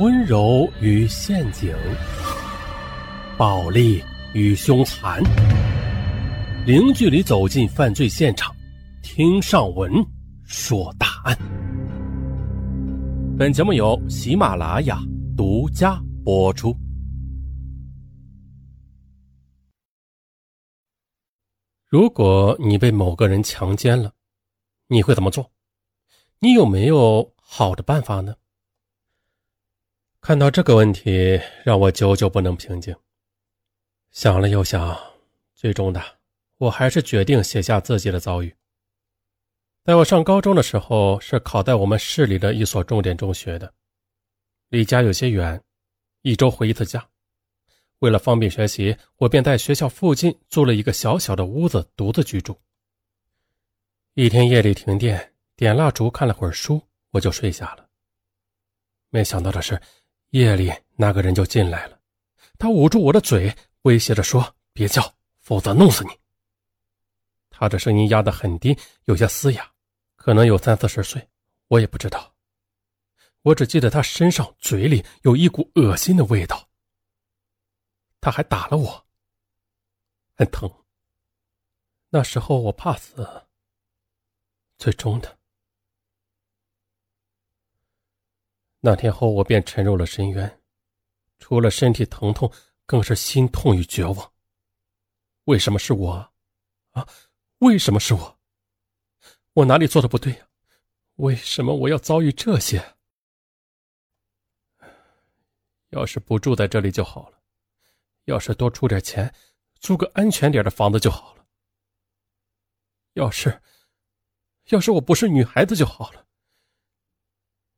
温柔与陷阱，暴力与凶残，零距离走进犯罪现场，听上文说大案。本节目由喜马拉雅独家播出。如果你被某个人强奸了，你会怎么做？你有没有好的办法呢？看到这个问题，让我久久不能平静。想了又想，最终的，我还是决定写下自己的遭遇。在我上高中的时候，是考在我们市里的一所重点中学的，离家有些远，一周回一次家。为了方便学习，我便在学校附近租了一个小小的屋子，独自居住。一天夜里停电。点蜡烛看了会儿书，我就睡下了。没想到的是，夜里那个人就进来了。他捂住我的嘴，威胁着说：“别叫，否则弄死你。”他的声音压得很低，有些嘶哑，可能有三四十岁，我也不知道。我只记得他身上、嘴里有一股恶心的味道。他还打了我，很疼。那时候我怕死，最终的。那天后，我便沉入了深渊，除了身体疼痛，更是心痛与绝望。为什么是我？啊，为什么是我？我哪里做的不对呀？为什么我要遭遇这些？要是不住在这里就好了，要是多出点钱，租个安全点的房子就好了。要是，要是我不是女孩子就好了。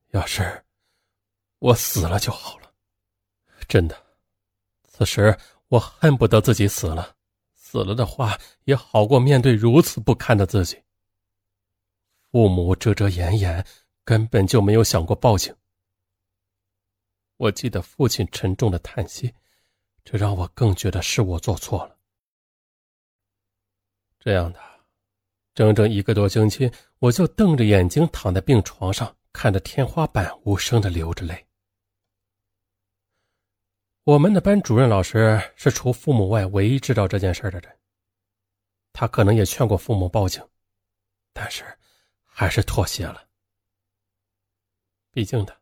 要是。我死了就好了，真的。此时我恨不得自己死了，死了的话也好过面对如此不堪的自己。父母遮遮掩掩，根本就没有想过报警。我记得父亲沉重的叹息，这让我更觉得是我做错了。这样的，整整一个多星期，我就瞪着眼睛躺在病床上，看着天花板，无声的流着泪。我们的班主任老师是除父母外唯一知道这件事的人。他可能也劝过父母报警，但是还是妥协了。毕竟的，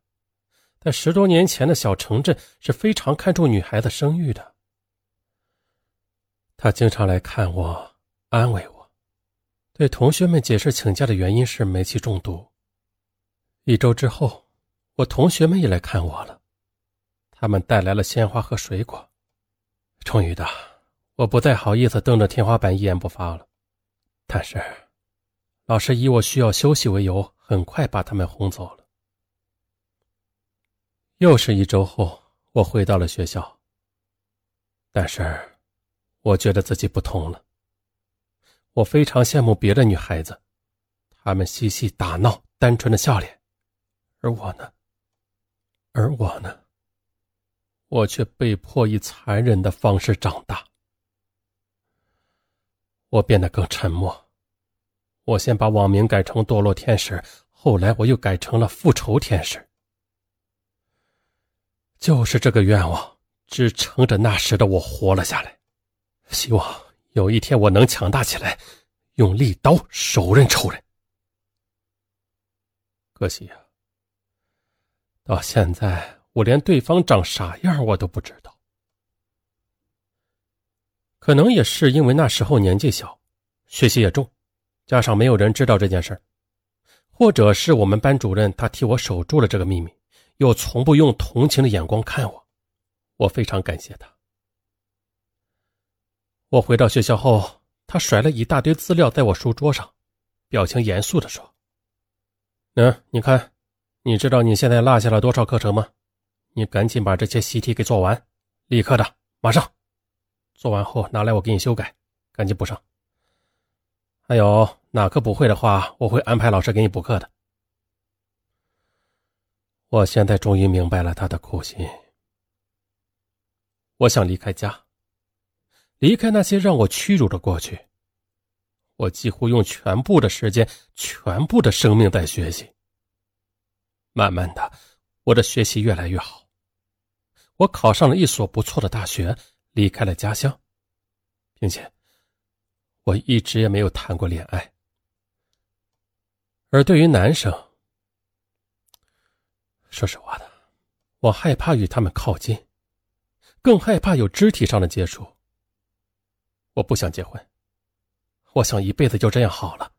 在十多年前的小城镇是非常看重女孩子生育的。他经常来看我，安慰我，对同学们解释请假的原因是煤气中毒。一周之后，我同学们也来看我了。他们带来了鲜花和水果。终于的，我不再好意思瞪着天花板一言不发了。但是，老师以我需要休息为由，很快把他们轰走了。又是一周后，我回到了学校。但是，我觉得自己不同了。我非常羡慕别的女孩子，她们嬉戏打闹，单纯的笑脸，而我呢？而我呢？我却被迫以残忍的方式长大。我变得更沉默。我先把网名改成“堕落天使”，后来我又改成了“复仇天使”。就是这个愿望支撑着那时的我活了下来。希望有一天我能强大起来，用利刀手刃仇人。可惜呀，到现在。我连对方长啥样我都不知道，可能也是因为那时候年纪小，学习也重，加上没有人知道这件事或者是我们班主任他替我守住了这个秘密，又从不用同情的眼光看我，我非常感谢他。我回到学校后，他甩了一大堆资料在我书桌上，表情严肃的说：“嗯，你看，你知道你现在落下了多少课程吗？”你赶紧把这些习题给做完，立刻的，马上做完后拿来我给你修改，赶紧补上。还有哪科不会的话，我会安排老师给你补课的。我现在终于明白了他的苦心。我想离开家，离开那些让我屈辱的过去。我几乎用全部的时间、全部的生命在学习。慢慢的，我的学习越来越好。我考上了一所不错的大学，离开了家乡，并且我一直也没有谈过恋爱。而对于男生，说实话的，我害怕与他们靠近，更害怕有肢体上的接触。我不想结婚，我想一辈子就这样好了。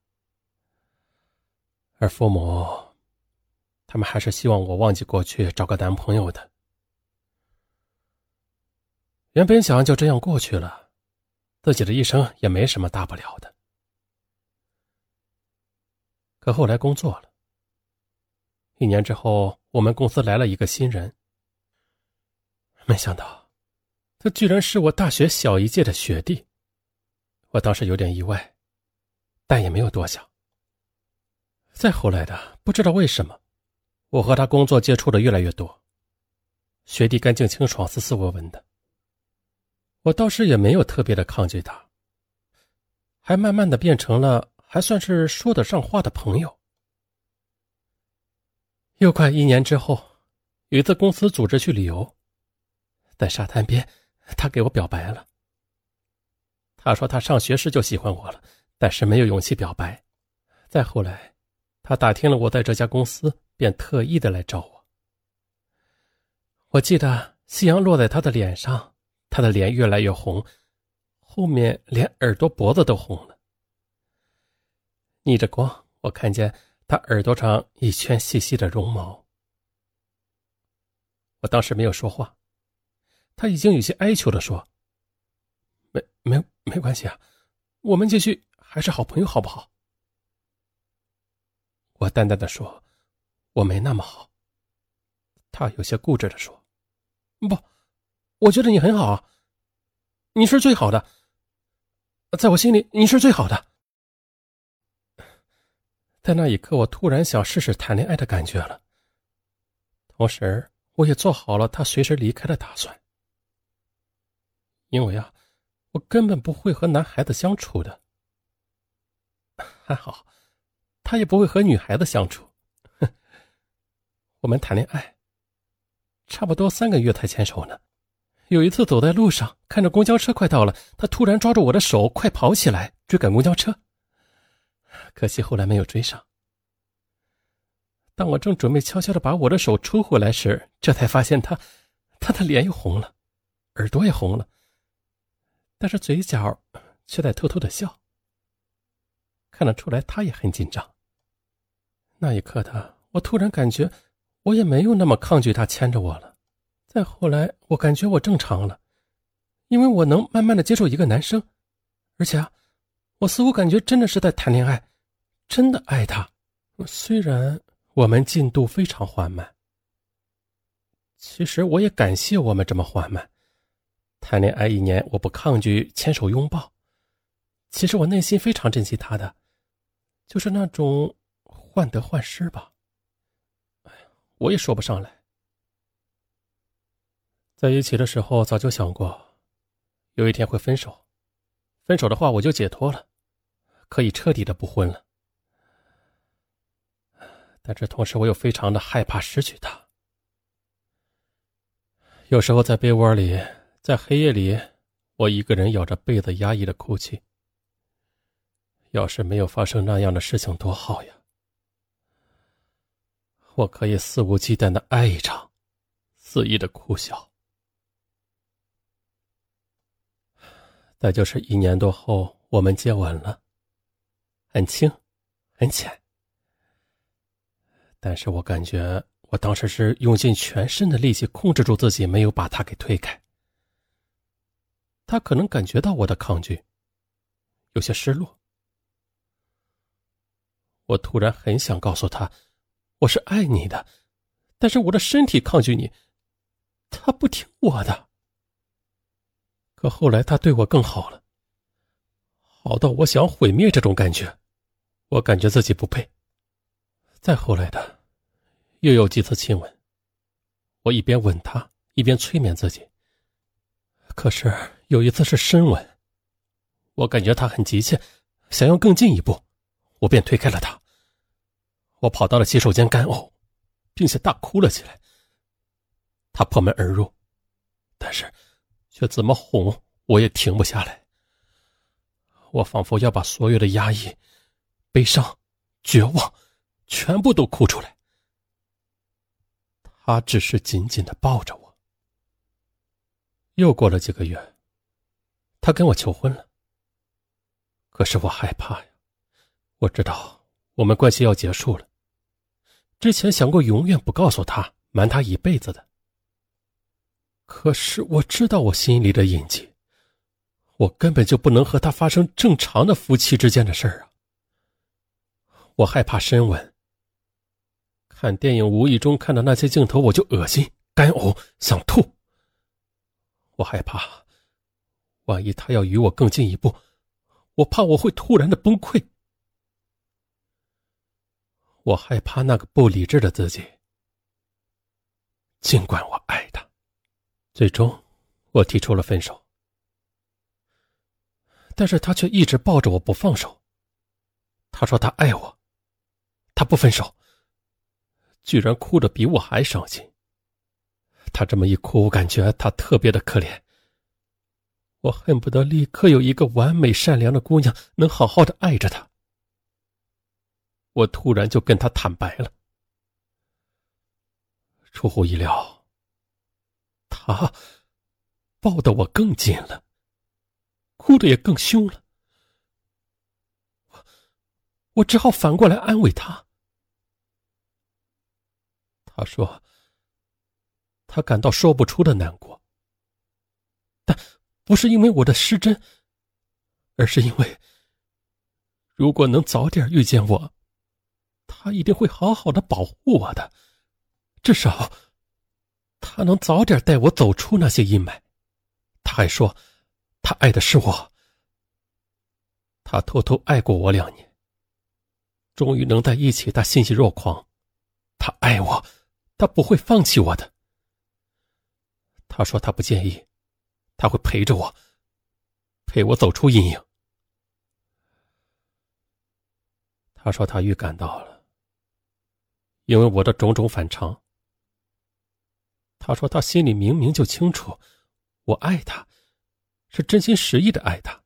而父母，他们还是希望我忘记过去，找个男朋友的。原本想就这样过去了，自己的一生也没什么大不了的。可后来工作了，一年之后，我们公司来了一个新人。没想到，他居然是我大学小一届的学弟。我当时有点意外，但也没有多想。再后来的，不知道为什么，我和他工作接触的越来越多。学弟干净清爽、斯斯文文的，我倒是也没有特别的抗拒他，还慢慢的变成了还算是说得上话的朋友。又快一年之后，有一次公司组织去旅游，在沙滩边，他给我表白了。他说他上学时就喜欢我了，但是没有勇气表白。再后来，他打听了我在这家公司，便特意的来找我。我记得夕阳落在他的脸上，他的脸越来越红，后面连耳朵、脖子都红了。逆着光，我看见他耳朵上一圈细细的绒毛。我当时没有说话，他已经有些哀求的说：“没，没。”没关系啊，我们继续还是好朋友，好不好？我淡淡的说：“我没那么好。”他有些固执的说：“不，我觉得你很好，你是最好的，在我心里你是最好的。”在那一刻，我突然想试试谈恋爱的感觉了，同时我也做好了他随时离开的打算，因为啊。我根本不会和男孩子相处的，还好，他也不会和女孩子相处。我们谈恋爱，差不多三个月才牵手呢。有一次走在路上，看着公交车快到了，他突然抓住我的手，快跑起来追赶公交车。可惜后来没有追上。当我正准备悄悄的把我的手抽回来时，这才发现他，他的脸又红了，耳朵也红了。但是嘴角却在偷偷的笑，看得出来他也很紧张。那一刻的我突然感觉，我也没有那么抗拒他牵着我了。再后来，我感觉我正常了，因为我能慢慢的接受一个男生，而且啊，我似乎感觉真的是在谈恋爱，真的爱他。虽然我们进度非常缓慢，其实我也感谢我们这么缓慢。谈恋爱一年，我不抗拒牵手拥抱。其实我内心非常珍惜他的，就是那种患得患失吧。哎呀，我也说不上来。在一起的时候，早就想过，有一天会分手。分手的话，我就解脱了，可以彻底的不婚了。但是同时，我又非常的害怕失去他。有时候在被窝里。在黑夜里，我一个人咬着被子，压抑的哭泣。要是没有发生那样的事情，多好呀！我可以肆无忌惮的爱一场，肆意的哭笑。再就是一年多后，我们接吻了，很轻，很浅，但是我感觉我当时是用尽全身的力气控制住自己，没有把他给推开。他可能感觉到我的抗拒，有些失落。我突然很想告诉他，我是爱你的，但是我的身体抗拒你，他不听我的。可后来他对我更好了，好到我想毁灭这种感觉，我感觉自己不配。再后来的，又有几次亲吻，我一边吻他，一边催眠自己。可是有一次是深吻，我感觉他很急切，想要更进一步，我便推开了他。我跑到了洗手间干呕，并且大哭了起来。他破门而入，但是却怎么哄我也停不下来。我仿佛要把所有的压抑、悲伤、绝望全部都哭出来。他只是紧紧的抱着我。又过了几个月，他跟我求婚了。可是我害怕呀，我知道我们关系要结束了。之前想过永远不告诉他，瞒他一辈子的。可是我知道我心里的印记，我根本就不能和他发生正常的夫妻之间的事儿啊！我害怕深吻。看电影无意中看到那些镜头，我就恶心、干呕、想吐。我害怕，万一他要与我更进一步，我怕我会突然的崩溃。我害怕那个不理智的自己。尽管我爱他，最终我提出了分手，但是他却一直抱着我不放手。他说他爱我，他不分手，居然哭得比我还伤心。他这么一哭，我感觉他特别的可怜。我恨不得立刻有一个完美善良的姑娘能好好的爱着他。我突然就跟他坦白了。出乎意料，他抱得我更紧了，哭得也更凶了。我我只好反过来安慰他。他说。他感到说不出的难过，但不是因为我的失真，而是因为如果能早点遇见我，他一定会好好的保护我的，至少他能早点带我走出那些阴霾。他还说，他爱的是我，他偷偷爱过我两年，终于能在一起，他欣喜若狂。他爱我，他不会放弃我的。他说他不介意，他会陪着我，陪我走出阴影。他说他预感到了，因为我的种种反常。他说他心里明明就清楚，我爱他，是真心实意的爱他，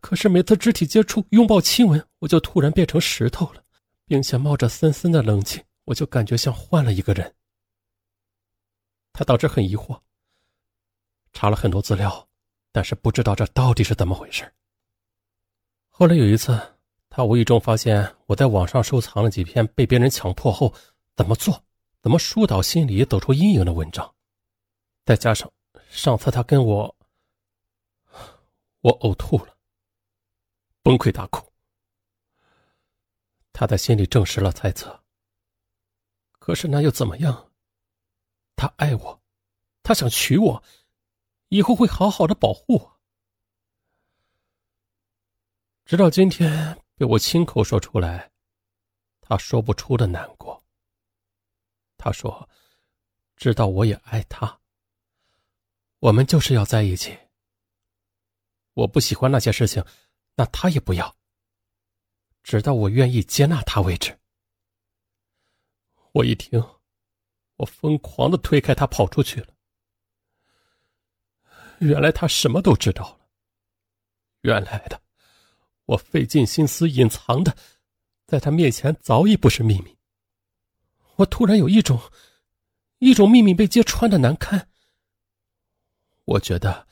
可是每次肢体接触、拥抱、亲吻，我就突然变成石头了，并且冒着森森的冷气，我就感觉像换了一个人。他当时很疑惑。查了很多资料，但是不知道这到底是怎么回事。后来有一次，他无意中发现我在网上收藏了几篇被别人强迫后怎么做、怎么疏导心理、走出阴影的文章，再加上上次他跟我，我呕吐了，崩溃大哭。他在心里证实了猜测。可是那又怎么样？他爱我，他想娶我。以后会好好的保护我，直到今天被我亲口说出来，他说不出的难过。他说：“知道我也爱他，我们就是要在一起。我不喜欢那些事情，那他也不要。直到我愿意接纳他为止。”我一听，我疯狂的推开他，跑出去了。原来他什么都知道了。原来的，我费尽心思隐藏的，在他面前早已不是秘密。我突然有一种，一种秘密被揭穿的难堪。我觉得，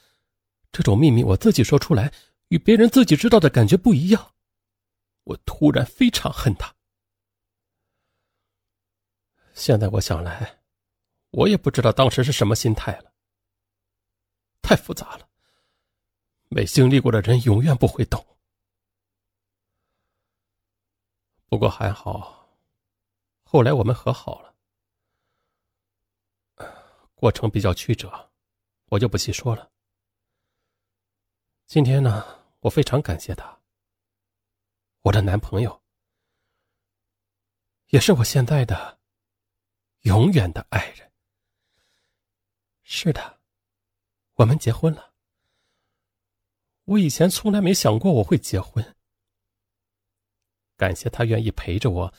这种秘密我自己说出来，与别人自己知道的感觉不一样。我突然非常恨他。现在我想来，我也不知道当时是什么心态了。太复杂了，没经历过的人永远不会懂。不过还好，后来我们和好了，过程比较曲折，我就不细说了。今天呢，我非常感谢他，我的男朋友，也是我现在的永远的爱人。是的。我们结婚了。我以前从来没想过我会结婚。感谢他愿意陪着我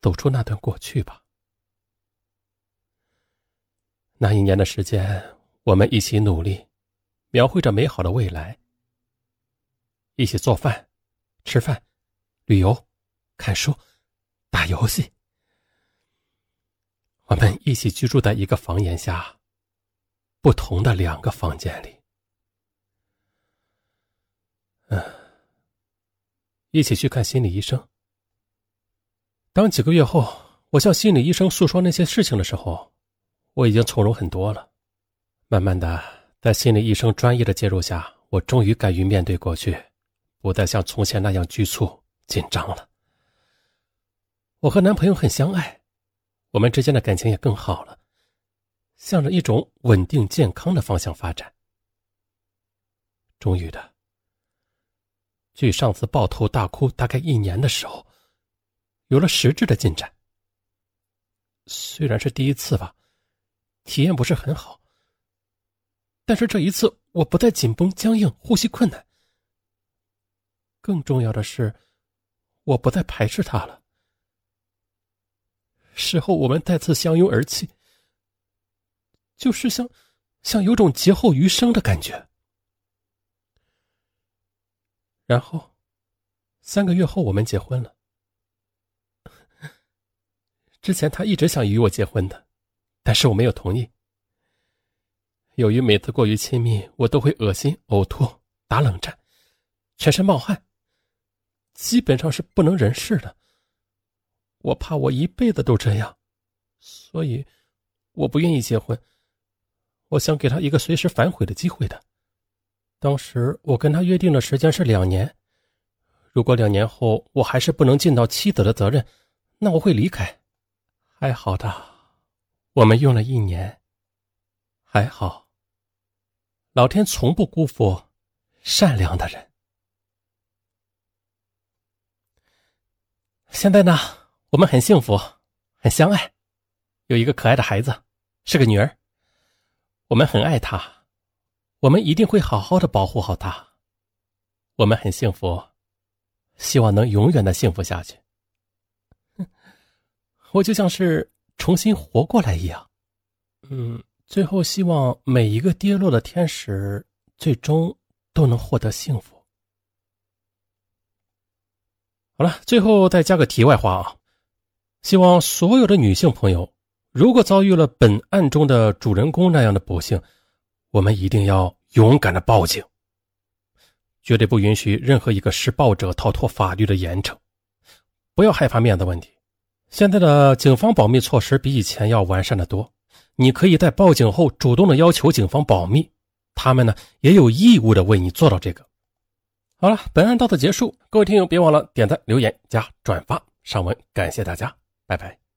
走出那段过去吧。那一年的时间，我们一起努力，描绘着美好的未来。一起做饭、吃饭、旅游、看书、打游戏。我们一起居住在一个房檐下，不同的两个房间里。嗯，一起去看心理医生。当几个月后，我向心理医生诉说那些事情的时候，我已经从容很多了。慢慢的，在心理医生专业的介入下，我终于敢于面对过去，不再像从前那样局促紧张了。我和男朋友很相爱，我们之间的感情也更好了，向着一种稳定健康的方向发展。终于的，距上次抱头大哭大概一年的时候，有了实质的进展。虽然是第一次吧，体验不是很好。但是这一次，我不再紧绷僵硬、呼吸困难。更重要的是，我不再排斥他了。事后我们再次相拥而泣，就是像，像有种劫后余生的感觉。然后，三个月后我们结婚了。之前他一直想与我结婚的，但是我没有同意。由于每次过于亲密，我都会恶心、呕吐、打冷战，全身冒汗，基本上是不能人事的。我怕我一辈子都这样，所以我不愿意结婚。我想给他一个随时反悔的机会的。当时我跟他约定的时间是两年，如果两年后我还是不能尽到妻子的责任，那我会离开。还好的，我们用了一年，还好。老天从不辜负善良的人。现在呢，我们很幸福，很相爱，有一个可爱的孩子，是个女儿。我们很爱她，我们一定会好好的保护好她。我们很幸福，希望能永远的幸福下去。我就像是重新活过来一样，嗯。最后，希望每一个跌落的天使最终都能获得幸福。好了，最后再加个题外话啊，希望所有的女性朋友，如果遭遇了本案中的主人公那样的不幸，我们一定要勇敢的报警，绝对不允许任何一个施暴者逃脱法律的严惩，不要害怕面子问题。现在的警方保密措施比以前要完善的多。你可以在报警后主动的要求警方保密，他们呢也有义务的为你做到这个。好了，本案到此结束，各位听友别忘了点赞、留言、加转发、上文，感谢大家，拜拜。